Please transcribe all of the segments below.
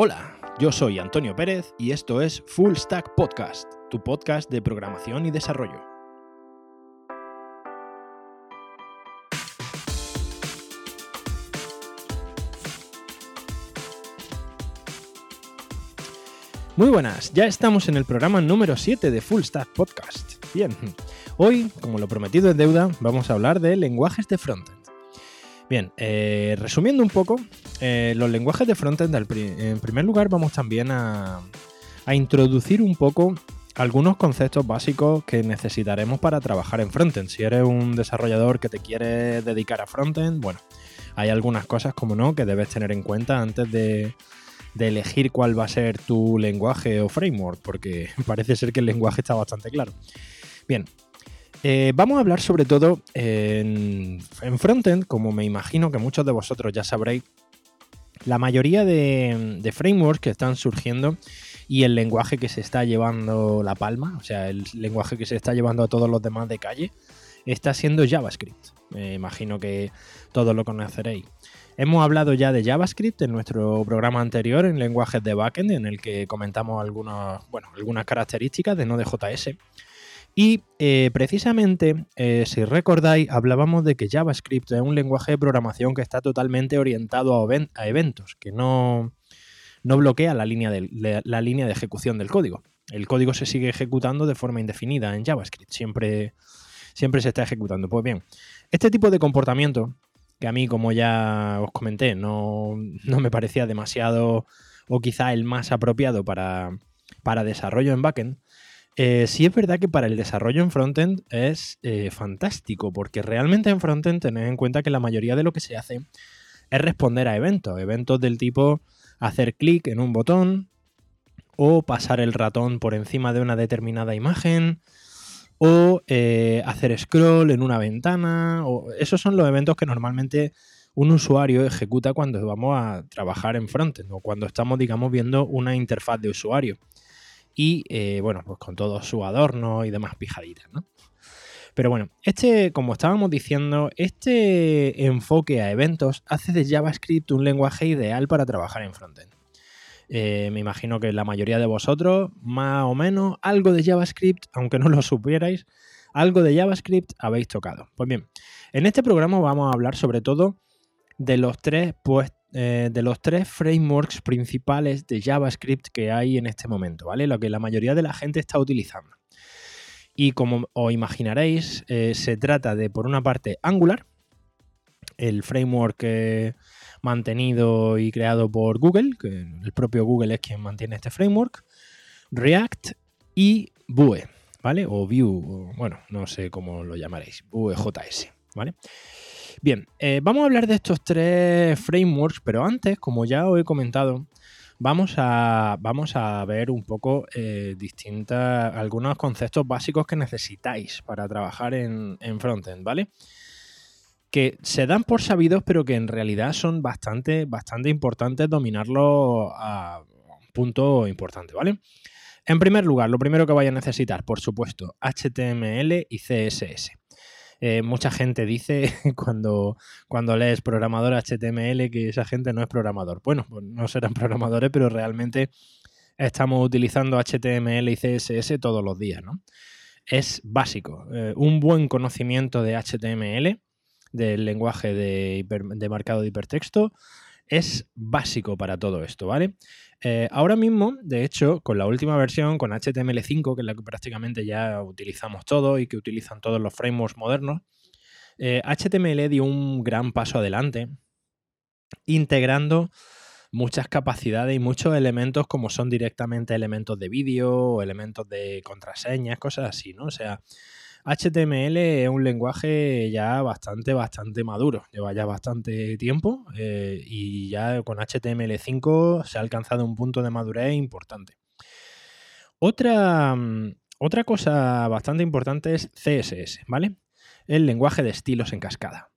Hola, yo soy Antonio Pérez y esto es Full Stack Podcast, tu podcast de programación y desarrollo. Muy buenas, ya estamos en el programa número 7 de Full Stack Podcast. Bien, hoy, como lo prometido es deuda, vamos a hablar de lenguajes de frontend. Bien, eh, resumiendo un poco, eh, los lenguajes de frontend, en primer lugar, vamos también a, introducir un poco algunos conceptos básicos que necesitaremos para trabajar en frontend. Si eres un desarrollador que te quiere dedicar a frontend, bueno, hay algunas cosas, como no, que debes tener en cuenta antes de, elegir cuál va a ser tu lenguaje o framework, porque parece ser que el lenguaje está bastante claro. Bien, eh, vamos a hablar sobre todo en, frontend, como me imagino que muchos de vosotros ya sabréis, la mayoría de, frameworks que están surgiendo y el lenguaje que se está llevando la palma, o sea, el lenguaje que se está llevando a todos los demás de calle, está siendo JavaScript. Me imagino que todos lo conoceréis. Hemos hablado ya de JavaScript en nuestro programa anterior en lenguajes de backend, en el que comentamos algunas, bueno, algunas características de Node.js. Y eh, precisamente, eh, si recordáis, hablábamos de que JavaScript es un lenguaje de programación que está totalmente orientado a, eventos, que no, bloquea la línea, de, la línea de ejecución del código. El código se sigue ejecutando de forma indefinida en JavaScript, siempre, siempre se está ejecutando. Pues bien, este tipo de comportamiento, que a mí, como ya os comenté, no, me parecía demasiado o quizá el más apropiado para, para desarrollo en backend, eh, sí es verdad que para el desarrollo en frontend es eh, fantástico, porque realmente en frontend tened en cuenta que la mayoría de lo que se hace es responder a eventos, eventos del tipo hacer clic en un botón o pasar el ratón por encima de una determinada imagen o eh, hacer scroll en una ventana. O... Esos son los eventos que normalmente un usuario ejecuta cuando vamos a trabajar en frontend o cuando estamos, digamos, viendo una interfaz de usuario y eh, bueno, pues con todo su adorno y demás pijaditas, ¿no? Pero bueno, este, como estábamos diciendo, este enfoque a eventos hace de JavaScript un lenguaje ideal para trabajar en frontend. Eh, me imagino que la mayoría de vosotros, más o menos, algo de JavaScript, aunque no lo supierais, algo de JavaScript habéis tocado. Pues bien, en este programa vamos a hablar sobre todo de los tres pues, eh, de los tres frameworks principales de JavaScript que hay en este momento, ¿vale? Lo que la mayoría de la gente está utilizando. Y como os imaginaréis, eh, se trata de, por una parte, Angular, el framework mantenido y creado por Google, que el propio Google es quien mantiene este framework, React y Vue, ¿vale? O Vue, bueno, no sé cómo lo llamaréis, Vue.js, ¿vale? Bien, eh, vamos a hablar de estos tres frameworks, pero antes, como ya os he comentado, vamos a, vamos a ver un poco eh, distintas, algunos conceptos básicos que necesitáis para trabajar en, en frontend, ¿vale? que se dan por sabidos, pero que en realidad son bastante, bastante importantes dominarlo a un punto importante, ¿vale? En primer lugar, lo primero que vais a necesitar, por supuesto, HTML y CSS. Eh, mucha gente dice cuando, cuando lees programador HTML que esa gente no es programador. Bueno, pues no serán programadores, pero realmente estamos utilizando HTML y CSS todos los días, ¿no? Es básico. Eh, un buen conocimiento de HTML, del lenguaje de, de marcado de hipertexto, es básico para todo esto, ¿vale? Eh, ahora mismo, de hecho, con la última versión, con HTML5, que es la que prácticamente ya utilizamos todo y que utilizan todos los frameworks modernos, HTML eh, dio un gran paso adelante, integrando muchas capacidades y muchos elementos como son directamente elementos de vídeo o elementos de contraseñas, cosas así, ¿no? O sea, HTML es un lenguaje ya bastante, bastante maduro, lleva ya bastante tiempo eh, y ya con HTML5 se ha alcanzado un punto de madurez importante. Otra, mm, otra cosa bastante importante es CSS, ¿vale? El lenguaje de estilos en cascada.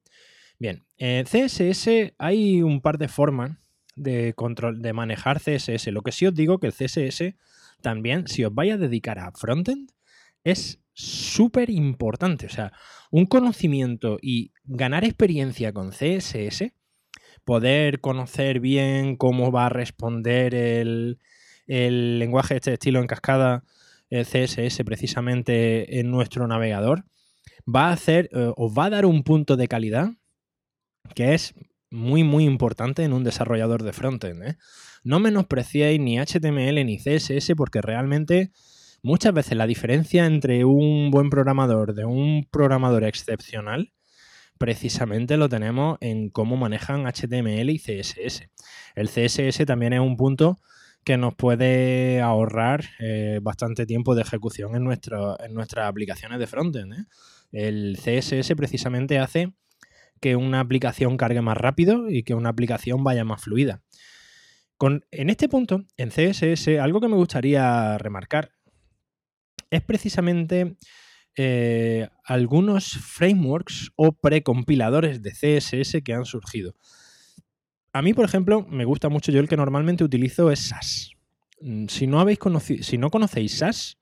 Bien, en CSS hay un par de formas de, control, de manejar CSS. Lo que sí os digo que el CSS también, si os vais a dedicar a frontend, es súper importante. O sea, un conocimiento y ganar experiencia con CSS poder conocer bien cómo va a responder el, lenguaje de este estilo en cascada el CSS precisamente en nuestro navegador, va a hacer, eh, os va a dar un punto de calidad que es muy, muy importante en un desarrollador de frontend. ¿eh? No menospreciéis ni HTML ni CSS porque realmente muchas veces la diferencia entre un buen programador de un programador excepcional precisamente lo tenemos en cómo manejan HTML y CSS. El CSS también es un punto que nos puede ahorrar eh, bastante tiempo de ejecución en, en nuestras aplicaciones de frontend. ¿eh? El CSS precisamente hace que una aplicación cargue más rápido y que una aplicación vaya más fluida. Con, en este punto, en CSS, algo que me gustaría remarcar es precisamente eh, algunos frameworks o precompiladores de CSS que han surgido. A mí, por ejemplo, me gusta mucho, yo el que normalmente utilizo es SAS. Mm, si no, habéis conocido, si no conocéis SAS,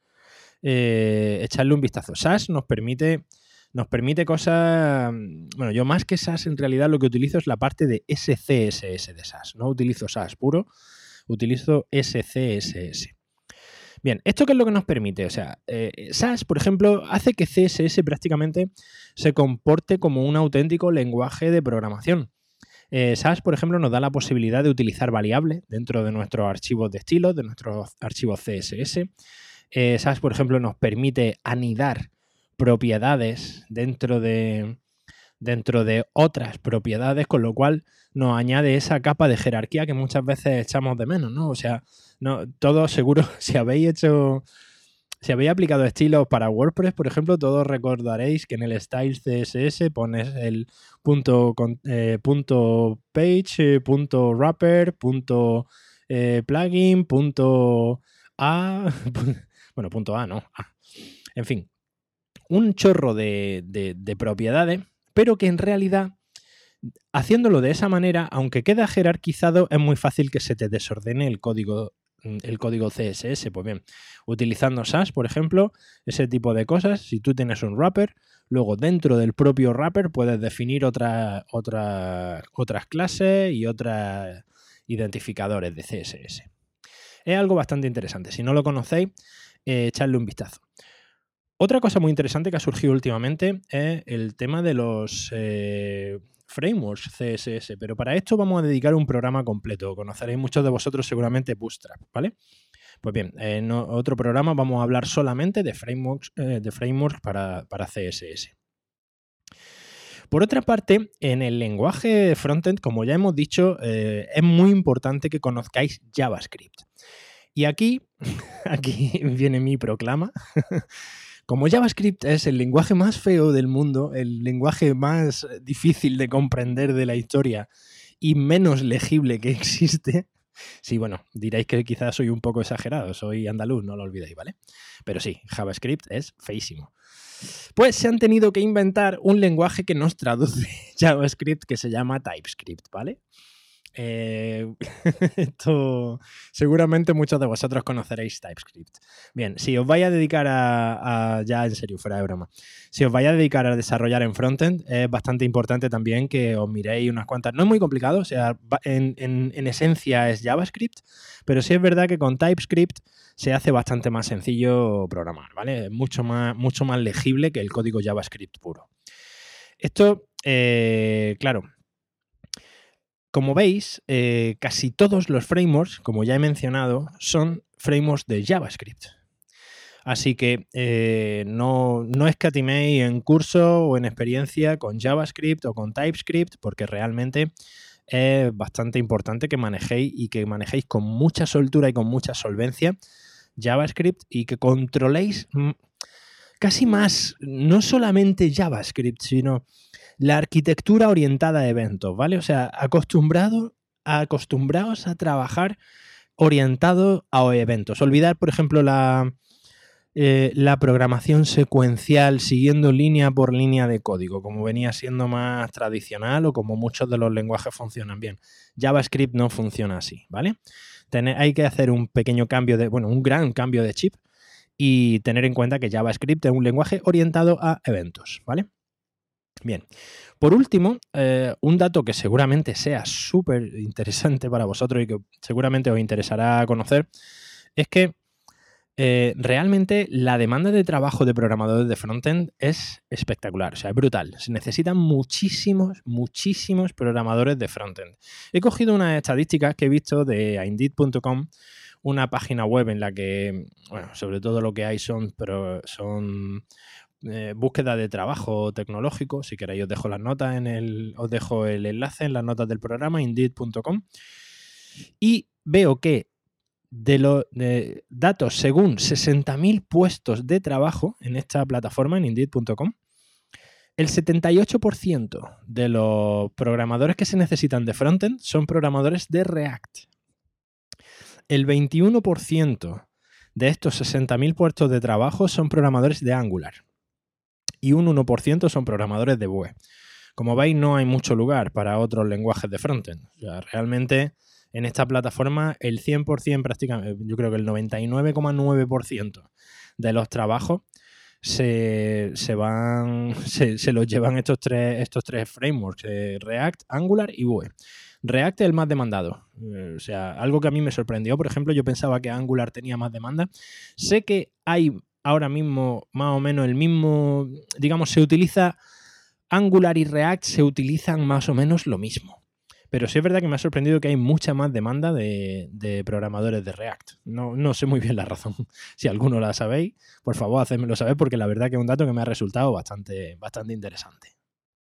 eh, un vistazo. SAS nos permite, nos permite cosas... Mm, bueno, yo más que SAS en realidad lo que utilizo es la parte de SCSS de SAS. No utilizo SAS puro, utilizo SCSS. Bien, ¿esto qué es lo que nos permite? O sea, eh, SAS, por ejemplo, hace que CSS prácticamente se comporte como un auténtico lenguaje de programación. Eh, SAS, por ejemplo, nos da la posibilidad de utilizar variables dentro de nuestros archivos de estilo, de nuestros archivos CSS. Eh, SAS, por ejemplo, nos permite anidar propiedades dentro de, dentro de otras propiedades, con lo cual nos añade esa capa de jerarquía que muchas veces echamos de menos, ¿no? O sea, no, todos seguro, si habéis hecho, si habéis aplicado estilos para WordPress, por ejemplo, todos recordaréis que en el style CSS pones el punto, eh, punto page, eh, punto wrapper, punto eh, plugin, punto A, bueno, punto A, no, En fin, un chorro de, de propiedades, pero que en realidad haciéndolo de esa manera, aunque queda jerarquizado, es muy fácil que se te desordene el código Mm, el código CSS. Pues bien, utilizando SAS, por ejemplo, ese tipo de cosas, si tú tienes un wrapper, luego dentro del propio wrapper puedes definir otra, otras clases y otros identificadores de CSS. Es algo bastante interesante. Si no lo conocéis, eh, echadle un vistazo. Otra cosa muy interesante que ha surgido últimamente es el tema de los eh, frameworks CSS, pero para esto vamos a dedicar un programa completo. Conoceréis muchos de vosotros seguramente Bootstrap, ¿vale? Pues bien, en otro programa vamos a hablar solamente de frameworks, eh, de frameworks para, CSS. Por otra parte, en el lenguaje frontend, como ya hemos dicho, eh, es muy importante que conozcáis JavaScript. Y aquí, aquí viene mi proclama. Como JavaScript es el lenguaje más feo del mundo, el lenguaje más difícil de comprender de la historia y menos legible que existe, sí, bueno, diréis que quizás soy un poco exagerado, soy andaluz, no lo olvidéis, ¿vale? Pero sí, JavaScript es feísimo. Pues se han tenido que inventar un lenguaje que nos traduce JavaScript que se llama TypeScript, ¿vale? Eh, esto seguramente muchos de vosotros conoceréis TypeScript. Bien, si os vais a dedicar a, ya en serio, fuera de broma, si os vais a dedicar a desarrollar en frontend, es bastante importante también que os miréis unas cuantas. No es muy complicado, o sea, en, en esencia es JavaScript, pero sí es verdad que con TypeScript se hace bastante más sencillo programar, ¿vale? Es mucho más, mucho más legible que el código JavaScript puro. Esto, eh, claro, como veis, eh, casi todos los frameworks, como ya he mencionado, son frameworks de JavaScript. Así que eh, no, no escatiméis en curso o en experiencia con JavaScript o con TypeScript, porque realmente es bastante importante que manejéis y que manejéis con mucha soltura y con mucha solvencia JavaScript y que controléis casi más, no solamente JavaScript, sino la arquitectura orientada a eventos, ¿vale? O sea, acostumbrado, acostumbrados a trabajar orientado a eventos. Olvidar, por ejemplo, la, eh, la programación secuencial siguiendo línea por línea de código, como venía siendo más tradicional o como muchos de los lenguajes funcionan bien. JavaScript no funciona así, ¿vale? hay que hacer un pequeño cambio de, bueno, un gran cambio de chip y tener en cuenta que JavaScript es un lenguaje orientado a eventos, ¿vale? Bien, por último, eh, un dato que seguramente sea súper interesante para vosotros y que seguramente os interesará conocer es que eh, realmente la demanda de trabajo de programadores de frontend es espectacular, o sea, es brutal. Se necesitan muchísimos, muchísimos programadores de frontend. He cogido unas estadísticas que he visto de Indeed.com, una página web en la que, bueno, sobre todo lo que hay son, pero son eh, búsqueda de trabajo tecnológico. Si queréis, os dejo las notas en el, os dejo el enlace en las notas del programa, indeed.com. Y veo que de los datos según 60.000 puestos de trabajo en esta plataforma, en indeed.com, el 78% de los programadores que se necesitan de frontend son programadores de React. El 21% de estos 60.000 puestos de trabajo son programadores de Angular. Y un 1% son programadores de Vue. Como veis, no hay mucho lugar para otros lenguajes de frontend. O sea, realmente en esta plataforma el 100% prácticamente, yo creo que el 99,9% de los trabajos se, van, se, los llevan estos tres, estos tres frameworks, eh, React, Angular y Vue. React es el más demandado. Eh, o sea, algo que a mí me sorprendió, por ejemplo, yo pensaba que Angular tenía más demanda. Sé que hay ahora mismo más o menos el mismo, digamos, se utiliza Angular y React se utilizan más o menos lo mismo. Pero sí es verdad que me ha sorprendido que hay mucha más demanda de, programadores de React. No, no, sé muy bien la razón. Si alguno la sabéis, por favor, hacedmelo saber porque la verdad que es un dato que me ha resultado bastante, bastante interesante.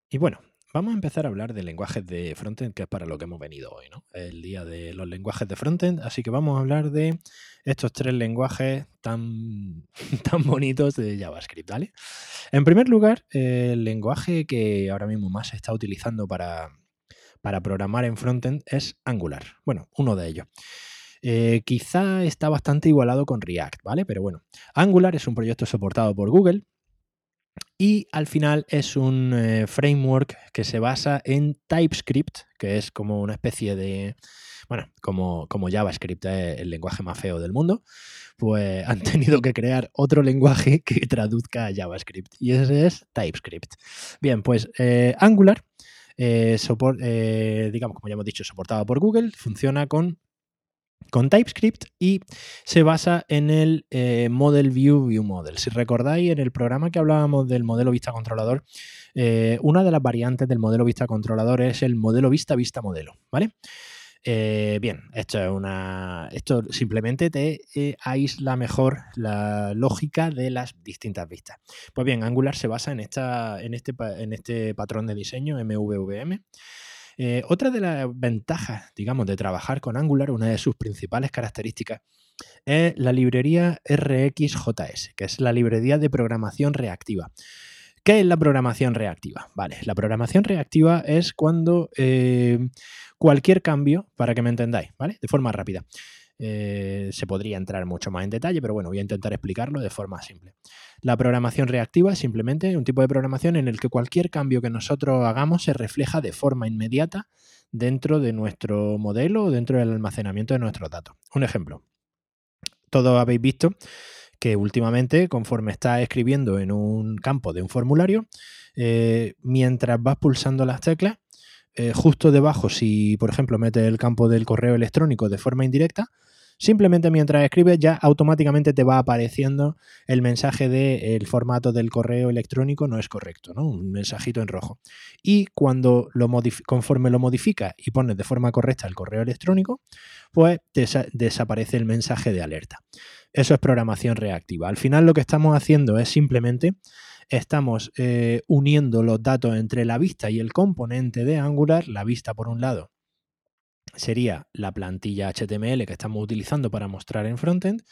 Y bueno, vamos a empezar a hablar de lenguajes de frontend, que es para lo que hemos venido hoy, ¿no? El día de los lenguajes de frontend. Así que vamos a hablar de estos tres lenguajes tan, tan bonitos de JavaScript, ¿vale? En primer lugar, el lenguaje que ahora mismo más se está utilizando para para programar en frontend es Angular. Bueno, uno de ellos. Eh, quizá está bastante igualado con React, ¿vale? Pero bueno, Angular es un proyecto soportado por Google y al final es un eh, framework que se basa en TypeScript, que es como una especie de, bueno, como, como JavaScript es el lenguaje más feo del mundo, pues han tenido que crear otro lenguaje que traduzca a JavaScript y ese es TypeScript. Bien, pues eh, Angular eh, eh, digamos, como ya hemos dicho, soportado por Google, funciona con, con TypeScript y se basa en el eh, Model View View Model. Si recordáis, en el programa que hablábamos del modelo vista controlador, una de las variantes del modelo vista controlador es el modelo vista vista modelo, ¿vale? Eh, bien, esto es una. Esto simplemente te eh, aísla mejor la lógica de las distintas vistas. Pues bien, Angular se basa en, esta, en, este, en este patrón de diseño MVVM. Eh, otra de las ventajas, digamos, de trabajar con Angular, una de sus principales características, es la librería RxJS, que es la librería de programación reactiva. ¿Qué es la programación reactiva? Vale, la programación reactiva es cuando cualquier cambio, para que me entendáis, ¿vale? De forma rápida. Eh, se podría entrar mucho más en detalle, pero bueno, voy a intentar explicarlo de forma simple. La programación reactiva es simplemente un tipo de programación en el que cualquier cambio que nosotros hagamos se refleja de forma inmediata dentro de nuestro modelo o dentro del almacenamiento de nuestros datos. Un ejemplo. Todos habéis visto que últimamente, conforme estás escribiendo en un campo de un formulario, eh, mientras vas pulsando las teclas, eh, justo debajo, si por ejemplo metes el campo del correo electrónico de forma indirecta, simplemente mientras escribes ya automáticamente te va apareciendo el mensaje de el formato del correo electrónico no es correcto, ¿no? Un mensajito en rojo. Y cuando lo conforme lo modificas y pones de forma correcta el correo electrónico, pues desaparece el mensaje de alerta. Eso es programación reactiva. Al final lo que estamos haciendo es simplemente estamos eh, uniendo los datos entre la vista y el componente de Angular. La vista, por un lado, sería la plantilla HTML que estamos utilizando para mostrar en frontend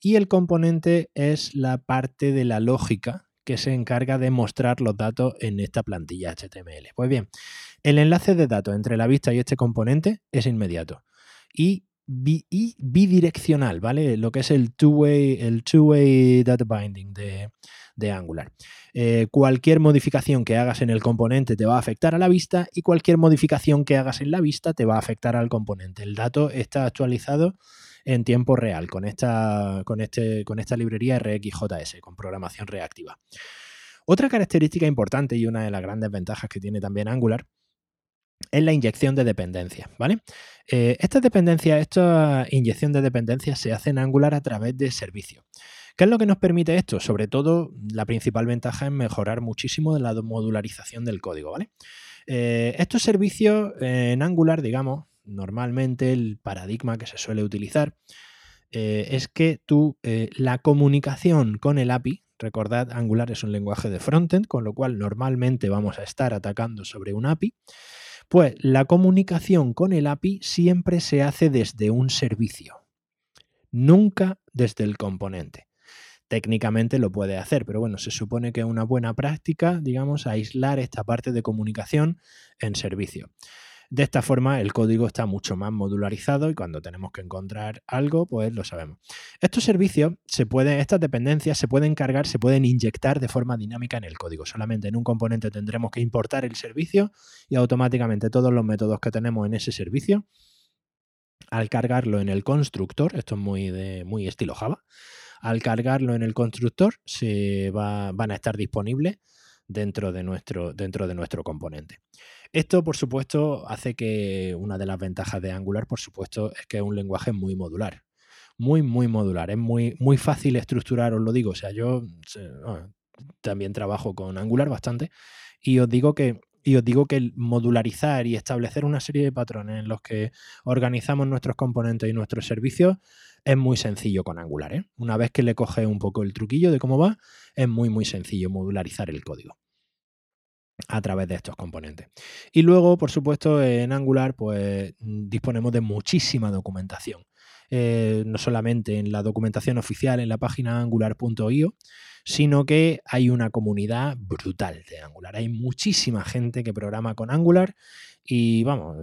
y el componente es la parte de la lógica que se encarga de mostrar los datos en esta plantilla HTML. Pues bien, el enlace de datos entre la vista y este componente es inmediato y, bidireccional, ¿vale? Lo que es el two-way el two -way data binding de, de Angular. Eh, cualquier modificación que hagas en el componente te va a afectar a la vista y cualquier modificación que hagas en la vista te va a afectar al componente. El dato está actualizado en tiempo real con esta, con este, con esta librería RxJS, con programación reactiva. Otra característica importante y una de las grandes ventajas que tiene también Angular es la inyección de dependencias, ¿vale? Eh, esta inyección de dependencias se hace en Angular a través de servicios. ¿Qué es lo que nos permite esto? Sobre todo, la principal ventaja es mejorar muchísimo la modularización del código. Eh, estos servicios en Angular, digamos, normalmente el paradigma que se suele utilizar eh, es que tú la comunicación con el API, recordad, Angular es un lenguaje de frontend, con lo cual normalmente vamos a estar atacando sobre un API. Pues la comunicación con el API siempre se hace desde un servicio, nunca desde el componente. Técnicamente lo puede hacer, pero bueno, se supone que es una buena práctica, digamos, aislar esta parte de comunicación en servicio. De esta forma, el código está mucho más modularizado y cuando tenemos que encontrar algo, pues lo sabemos. Estos servicios, se pueden, estas dependencias se pueden cargar, se pueden inyectar de forma dinámica en el código. Solamente en un componente tendremos que importar el servicio y automáticamente todos los métodos que tenemos en ese servicio, al cargarlo en el constructor, esto es muy, de, muy estilo Java, al cargarlo en el constructor se van a estar disponibles dentro de nuestro, dentro de nuestro componente. Esto, por supuesto, hace que una de las ventajas de Angular, por supuesto, es que es un lenguaje muy modular. Muy, muy modular. Es muy, muy fácil estructurar, os lo digo. O sea, yo también trabajo con Angular bastante y os digo que y os digo que modularizar y establecer una serie de patrones en los que organizamos nuestros componentes y nuestros servicios es muy sencillo con Angular. ¿eh? Una vez que le coges un poco el truquillo de cómo va, es muy, muy sencillo modularizar el código a través de estos componentes. Y luego, por supuesto, en Angular, pues disponemos de muchísima documentación. Eh, no solamente en la documentación oficial en la página angular.io, sino que hay una comunidad brutal de Angular. Hay muchísima gente que programa con Angular y vamos,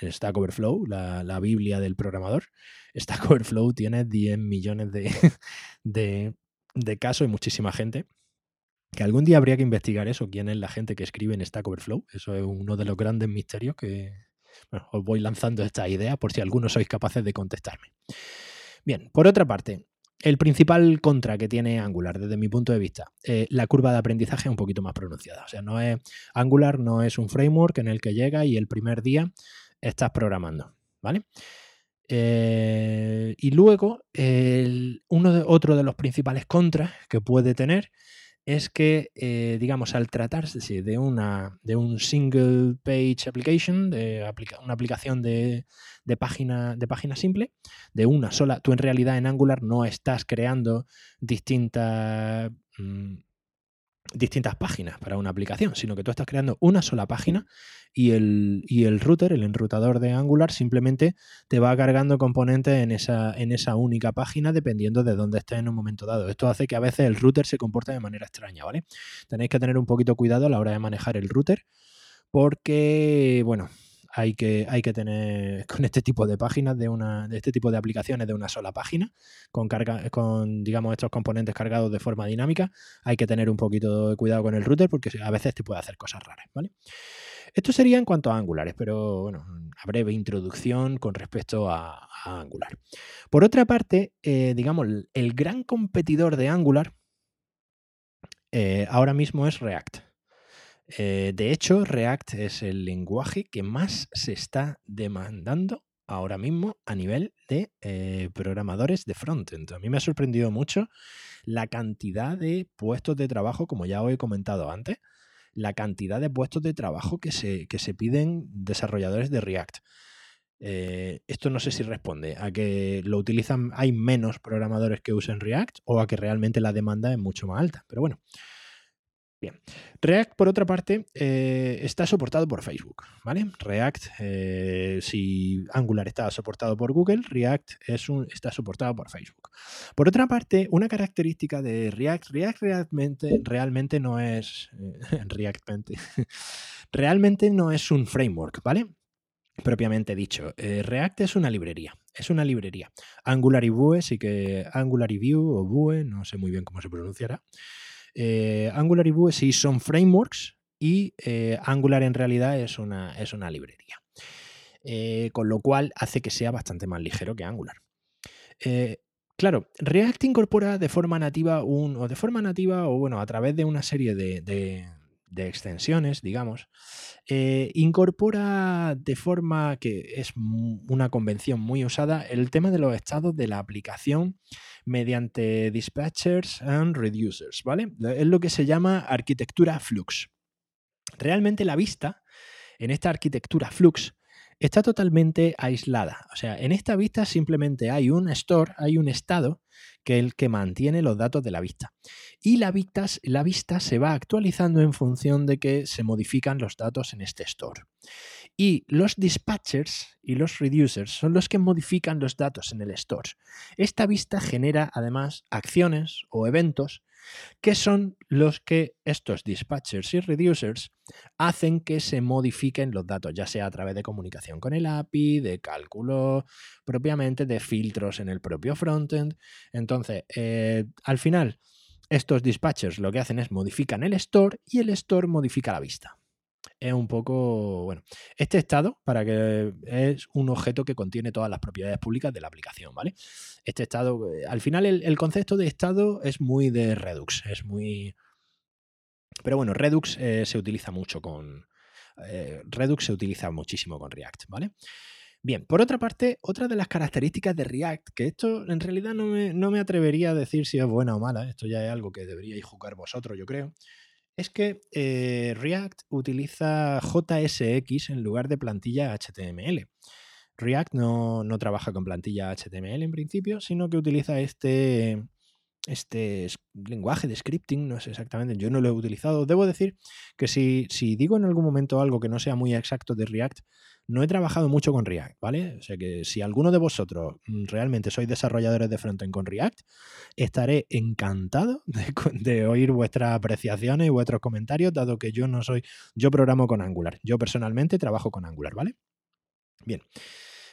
Stack Overflow, la, la Biblia del programador, Stack Overflow tiene 10 millones de, de, de casos y muchísima gente. Que algún día habría que investigar eso, quién es la gente que escribe en Stack Overflow. Eso es uno de los grandes misterios que os voy lanzando esta idea por si algunos sois capaces de contestarme. Bien, por otra parte, el principal contra que tiene Angular, desde mi punto de vista, eh, la curva de aprendizaje es un poquito más pronunciada. O sea, no es Angular no es un framework en el que llega y el primer día estás programando, ¿vale? Eh, y luego, uno de, otro de los principales contras que puede tener es que, eh, digamos, al tratarse de, una, de un single page application, de una aplicación de, página, de página simple, de una sola, tú en realidad en Angular no estás creando distintas... Mm, distintas páginas para una aplicación, sino que tú estás creando una sola página y el, el router, el enrutador de Angular, simplemente te va cargando componentes en esa, en esa única página dependiendo de dónde estés en un momento dado. Esto hace que a veces el router se comporte de manera extraña, ¿vale? Tenéis que tener un poquito cuidado a la hora de manejar el router porque, bueno, hay que, tener con este tipo de páginas, de, una, este tipo de aplicaciones de una sola página, con, carga, con digamos estos componentes cargados de forma dinámica, hay que tener un poquito de cuidado con el router porque a veces te puede hacer cosas raras, ¿vale? Esto sería en cuanto a Angular, pero bueno, una breve introducción con respecto a, Angular. Por otra parte, eh, digamos, el gran competidor de Angular eh, ahora mismo es React. Eh, de hecho, React es el lenguaje que más se está demandando ahora mismo a nivel de eh, programadores de frontend. A mí me ha sorprendido mucho la cantidad de puestos de trabajo, como ya os he comentado antes, la cantidad de puestos de trabajo que se, se piden desarrolladores de React. Eh, esto no sé si responde a que lo utilizan, hay menos programadores que usen React o a que realmente la demanda es mucho más alta. Pero bueno, Bien. React, por otra parte, eh, está soportado por Facebook, ¿vale? React, eh, si Angular está soportado por Google, React es un, está soportado por Facebook. Por otra parte, una característica de React, React realmente, realmente no es, eh, realmente no es un framework, ¿vale? Propiamente dicho, React es una librería, es una librería. Angular y Vue, sí que Angular y Vue o Vue, no sé muy bien cómo se pronunciará. Eh, Angular y Vue sí son frameworks y eh, Angular en realidad es una, es una librería. Eh, con lo cual hace que sea bastante más ligero que Angular. ¿Qué Claro, React incorpora de forma nativa un, o de forma nativa, o bueno, a través de una serie de, de extensiones, digamos, incorpora de forma que es una convención muy usada el tema de los estados de la aplicación mediante dispatchers and reducers, ¿vale? Es lo que se llama arquitectura Flux. Realmente la vista en esta arquitectura Flux está totalmente aislada. O sea, en esta vista simplemente hay un store, hay un estado que el que mantiene los datos de la vista. Y la vista, la vista se va actualizando en función de que se modifican los datos en este store. Y los dispatchers y los reducers son los que modifican los datos en el store. Esta vista genera además acciones o eventos que son los que estos dispatchers y reducers hacen que se modifiquen los datos, ya sea a través de comunicación con el API, de cálculo propiamente, de filtros en el propio frontend. Entonces, eh, al final, estos dispatchers lo que hacen es modifican el store y el store modifica la vista es un poco, bueno, este estado, para que es un objeto que contiene todas las propiedades públicas de la aplicación, ¿vale? Este estado, eh, al final el, concepto de estado es muy de Redux, es muy... Pero bueno, Redux eh, se utiliza mucho con... Redux se utiliza muchísimo con React, ¿vale? Bien, por otra parte, otra de las características de React, que esto en realidad no me, no me atrevería a decir si es buena o mala, esto ya es algo que deberíais jugar vosotros, yo creo, es que eh, React utiliza JSX en lugar de plantilla HTML. React no, trabaja con plantilla HTML en principio, sino que utiliza este, este lenguaje de scripting, no sé exactamente, yo no lo he utilizado. Debo decir que si, si digo en algún momento algo que no sea muy exacto de React, no he trabajado mucho con React, ¿vale? O sea que si alguno de vosotros mm, realmente sois desarrolladores de frontend con React, estaré encantado de, oír vuestras apreciaciones y vuestros comentarios, dado que yo no soy, yo programo con Angular. Yo personalmente trabajo con Angular, ¿vale? Bien.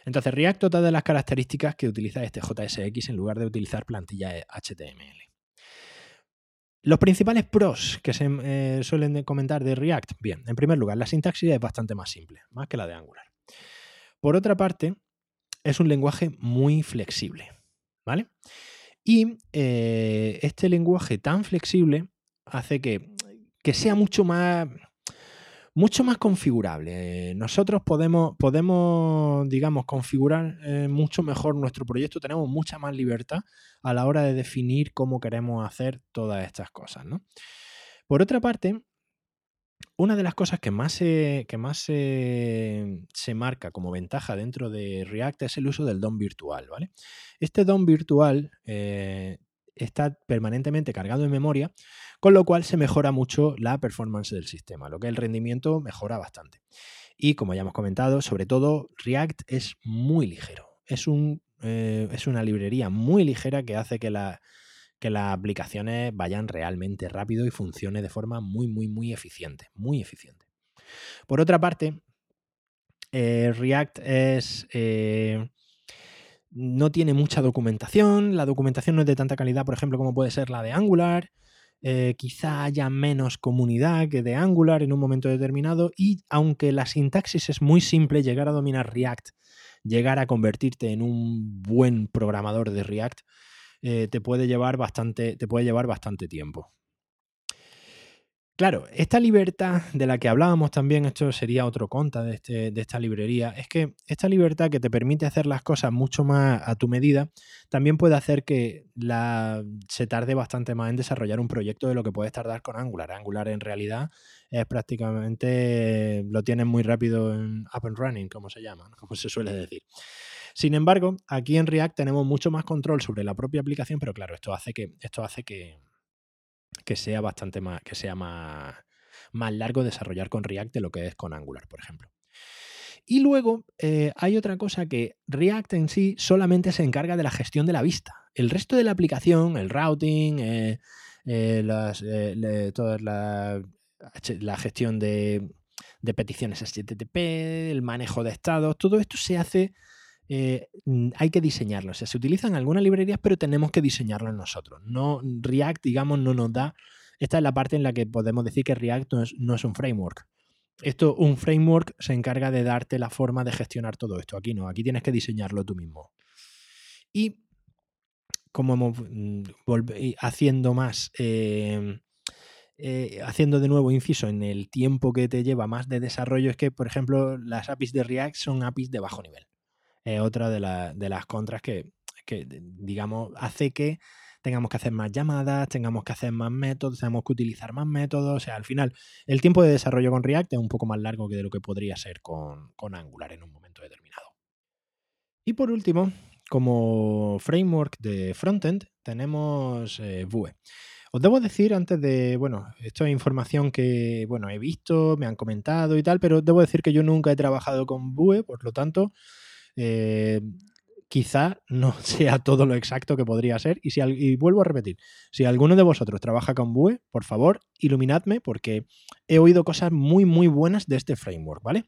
Entonces, React todas de las características que utiliza este JSX en lugar de utilizar plantilla HTML. Los principales pros que se eh, suelen comentar de React, bien, en primer lugar, la sintaxis es bastante más simple, más que la de Angular. Por otra parte, es un lenguaje muy flexible, ¿vale? Y eh, este lenguaje tan flexible hace que, que sea mucho más mucho más configurable. Nosotros podemos, podemos digamos, configurar eh, mucho mejor nuestro proyecto, tenemos mucha más libertad a la hora de definir cómo queremos hacer todas estas cosas. Por otra parte, una de las cosas que más, se, que más se, marca como ventaja dentro de React es el uso del DOM virtual. ¿vale? Este DOM virtual eh, está permanentemente cargado en memoria, con lo cual se mejora mucho la performance del sistema, lo que el rendimiento mejora bastante. Y como ya hemos comentado, sobre todo React es muy ligero. Es, un, eh, es una librería muy ligera que hace que, la, que las aplicaciones vayan realmente rápido y funcione de forma muy, muy, muy eficiente. Muy eficiente. Por otra parte, eh, React es eh, no tiene mucha documentación, la documentación no es de tanta calidad, por ejemplo, como puede ser la de Angular, eh, quizá haya menos comunidad que de Angular en un momento determinado y aunque la sintaxis es muy simple, llegar a dominar React, llegar a convertirte en un buen programador de React, eh, te, puede llevar bastante, te puede llevar bastante tiempo. Claro, esta libertad de la que hablábamos también, esto sería otro conta de, este, de, esta librería, es que esta libertad que te permite hacer las cosas mucho más a tu medida, también puede hacer que la, se tarde bastante más en desarrollar un proyecto de lo que puedes tardar con Angular. Angular en realidad es prácticamente, lo tienes muy rápido en up and running, como se llama, como se suele decir. Sin embargo, aquí en React tenemos mucho más control sobre la propia aplicación, pero claro, esto hace que, esto hace que, que sea bastante más, que sea más, más largo desarrollar con React de lo que es con Angular, por ejemplo. Y luego eh, hay otra cosa que React en sí solamente se encarga de la gestión de la vista. El resto de la aplicación, el routing, eh, eh, toda la, la gestión de, de, peticiones HTTP, el manejo de estados, todo esto se hace eh, hay que diseñarlo. O sea, se utilizan algunas librerías, pero tenemos que diseñarlo nosotros. No, React, digamos, no nos da. Esta es la parte en la que podemos decir que React no es, un framework. Esto, un framework se encarga de darte la forma de gestionar todo esto. Aquí no, aquí tienes que diseñarlo tú mismo. Y como hemos mm, haciendo más, em, eh, haciendo de nuevo inciso en el tiempo que te lleva más de desarrollo, es que, por ejemplo, las APIs de React son APIs de bajo nivel. Es otra de, las contras que, digamos, hace que tengamos que hacer más llamadas, tengamos que hacer más métodos, tenemos que utilizar más métodos. O sea, al final, el tiempo de desarrollo con React es un poco más largo que de lo que podría ser con, con Angular en un momento determinado. Y por último, como framework de frontend tenemos eh, Vue. Os debo decir antes de, bueno, esto es información que, bueno, he visto, me han comentado y tal, pero debo decir que yo nunca he trabajado con Vue, por lo tanto, eh, quizá no sea todo lo exacto que podría ser. Y, si, y vuelvo a repetir, si alguno de vosotros trabaja con Vue, por favor, iluminadme porque he oído cosas muy, muy buenas de este framework, ¿vale?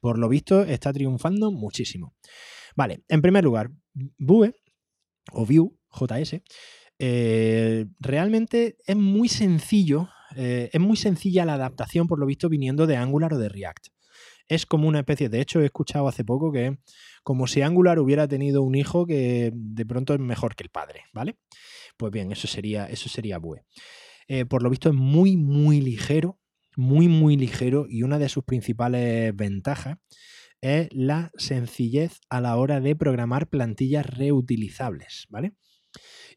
Por lo visto, está triunfando muchísimo. Vale, en primer lugar, Vue o Vue, JS, eh, realmente es muy sencillo, eh, es muy sencilla la adaptación, por lo visto, viniendo de Angular o de React. Es como una especie, de hecho he escuchado hace poco que como si Angular hubiera tenido un hijo que de pronto es mejor que el padre, ¿vale? Pues bien, eso sería, eso sería Vue. Eh, por lo visto es muy, muy ligero, muy, muy ligero y una de sus principales ventajas es la sencillez a la hora de programar plantillas reutilizables, ¿vale?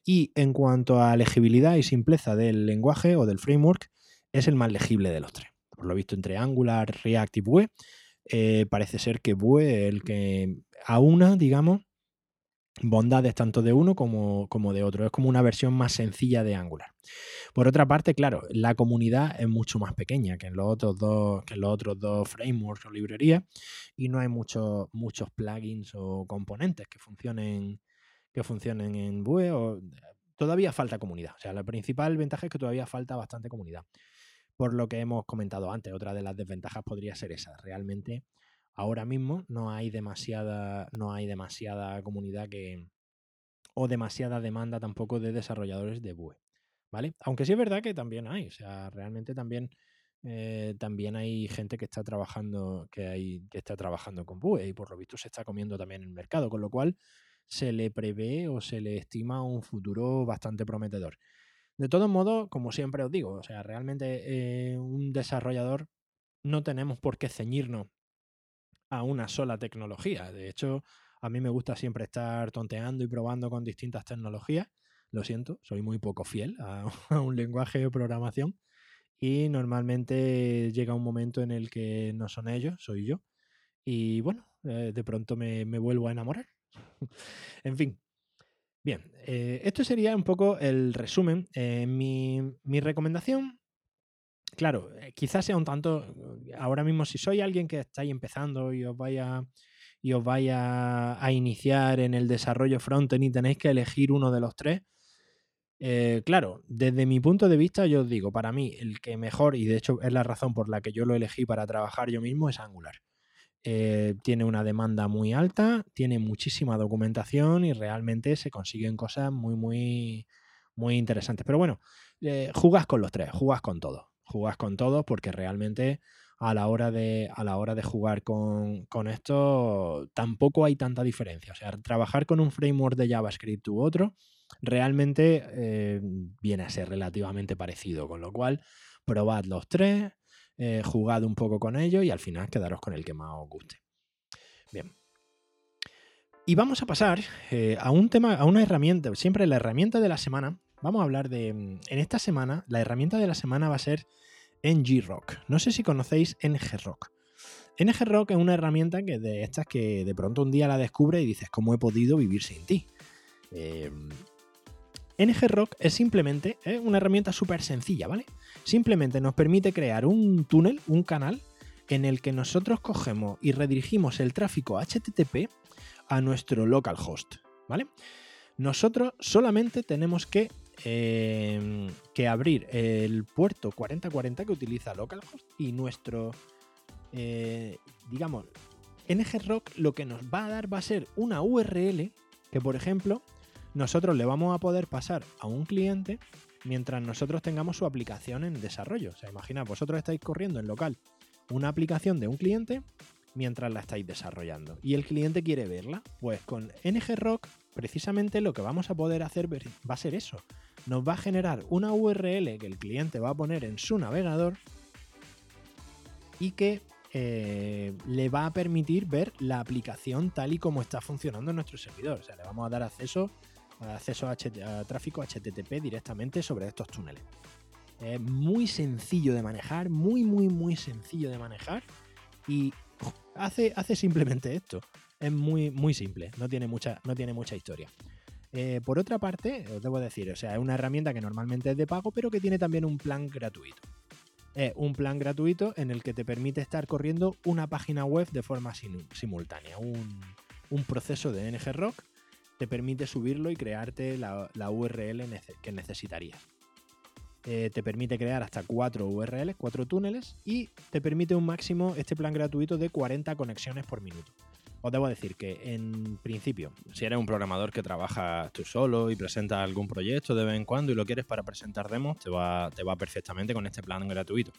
Y en cuanto a legibilidad y simpleza del lenguaje o del framework, es el más legible de los tres. Por lo visto, entre Angular, React y Vue, eh, parece ser que Vue es el que aúna, digamos, bondades tanto de uno como, como, de otro. Es como una versión más sencilla de Angular. Por otra parte, claro, la comunidad es mucho más pequeña que en los otros dos, que los otros dos frameworks o librerías y no hay muchos, muchos plugins o componentes que funcionen, que funcionen en Vue. O, todavía falta comunidad. O sea, la principal ventaja es que todavía falta bastante comunidad. Por lo que hemos comentado antes, otra de las desventajas podría ser esa. Realmente ahora mismo no hay demasiada, no hay demasiada comunidad que, o demasiada demanda tampoco de desarrolladores de Vue. ¿Vale? Aunque sí es verdad que también hay, o sea, realmente también, eh, también hay gente que está trabajando, que hay, que está trabajando con Vue y por lo visto se está comiendo también el mercado, con lo cual se le prevé o se le estima un futuro bastante prometedor. De todos modos, como siempre os digo, o sea, realmente eh, un desarrollador no tenemos por qué ceñirnos a una sola tecnología. De hecho, a mí me gusta siempre estar tonteando y probando con distintas tecnologías. Lo siento, soy muy poco fiel a, un lenguaje de programación y normalmente llega un momento en el que no son ellos, soy yo. Y bueno, eh, de pronto me, vuelvo a enamorar. en fin. Bien, eh, esto sería un poco el resumen. Eh, mi, recomendación claro, eh, quizás sea un tanto, ahora mismo si soy alguien que estáis empezando y os vaya a iniciar en el desarrollo frontend y tenéis que elegir uno de los tres, claro, desde mi punto de vista yo os digo, para mí el que mejor, y de hecho es la razón por la que yo lo elegí para trabajar yo mismo, es Angular. Eh, tiene una demanda muy alta, tiene muchísima documentación y realmente se consiguen cosas muy, muy, muy interesantes. Pero bueno, jugas con los tres, jugas con todo jugas con todos porque realmente a la hora de, a la hora de jugar con, esto tampoco hay tanta diferencia. O sea, trabajar con un framework de JavaScript u otro realmente eh, viene a ser relativamente parecido, con lo cual probad los tres, eh, jugad un poco con ellos y al final quedaros con el que más os guste. Bien. Y vamos a pasar eh, a un tema, a una herramienta, siempre la herramienta de la semana, vamos a hablar de, mm, en esta semana, la herramienta de la semana va a ser NGRock. No sé si conocéis NGRock. NGRock es una herramienta que de estas que de pronto un día la descubre y dices, ¿cómo he podido vivir sin ti? Eh, NGRock es simplemente una herramienta súper sencilla, ¿vale? Simplemente nos permite crear un túnel, un canal, en el que nosotros cogemos y redirigimos el tráfico HTTP a nuestro localhost, ¿vale? Nosotros solamente tenemos que Em, que abrir el puerto 4040 que utiliza localhost y nuestro, eh, digamos, NGRock lo que nos va a dar va a ser una URL que, por ejemplo, nosotros le vamos a poder pasar a un cliente mientras nosotros tengamos su aplicación en desarrollo. O sea, imagina, vosotros estáis corriendo en local una aplicación de un cliente mientras la estáis desarrollando y el cliente quiere verla. Pues con NGRock precisamente lo que vamos a poder hacer va a ser eso. Nos va a generar una URL que el cliente va a poner en su navegador y que eh, le va a permitir ver la aplicación tal y como está funcionando en nuestro servidor. O sea, le vamos a dar acceso, acceso a, tráfico HTTP directamente sobre estos túneles. Es muy sencillo de manejar, muy, muy, muy sencillo de manejar. Y hace, hace simplemente esto. Es muy, muy simple, no tiene mucha, no tiene mucha historia. Eh, por otra parte, os debo decir, o sea, es una herramienta que normalmente es de pago, pero que tiene también un plan gratuito es un plan gratuito en el que te permite estar corriendo una página web de forma simultánea. Un, proceso de NGRock te permite subirlo y crearte la, URL que necesitarías. Eh, te permite crear hasta cuatro URLs, cuatro túneles y te permite un máximo, este plan gratuito, de 40 conexiones por minuto os debo decir que en principio, si eres un programador que trabaja tú solo y presenta algún proyecto de vez en cuando y lo quieres para presentar demos, te va, te va perfectamente con este plan gratuito.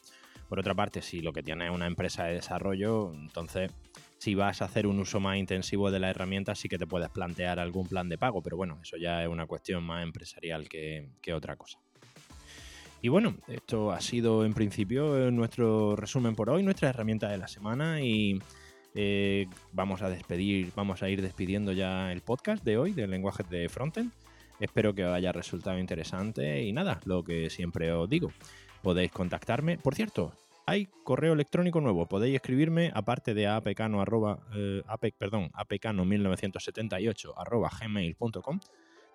Por otra parte, si lo que tienes es una empresa de desarrollo, entonces si vas a hacer un uso más intensivo de la herramienta, sí que te puedes plantear algún plan de pago, pero bueno, eso ya es una cuestión más empresarial que, que otra cosa. Y bueno, esto ha sido en principio nuestro resumen por hoy, nuestra herramienta de la semana y eh, vamos a despedir, vamos a ir despidiendo ya el podcast de hoy del lenguaje de frontend. Espero que os haya resultado interesante y nada, lo que siempre os digo, podéis contactarme. Por cierto, hay correo electrónico nuevo, podéis escribirme aparte de apecano, eh, perdón, apecano1978 gmail.com.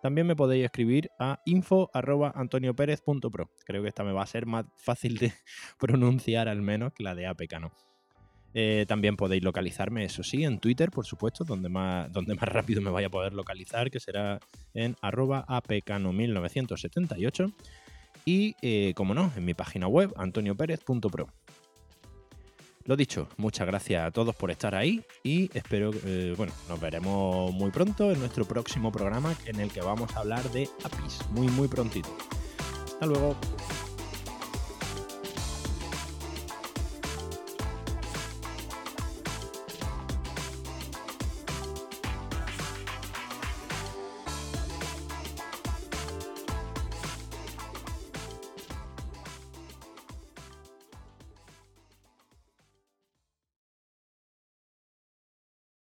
También me podéis escribir a info Creo que esta me va a ser más fácil de pronunciar al menos que la de apecano. Eh, también podéis localizarme, eso sí, en Twitter, por supuesto, donde más, donde más rápido me vaya a poder localizar, que será en arroba apcano1978. Y, eh, como no, en mi página web, antoniopérez.pro. Lo dicho, muchas gracias a todos por estar ahí y espero, eh, bueno, nos veremos muy pronto en nuestro próximo programa en el que vamos a hablar de APIs, muy muy prontito. Hasta luego.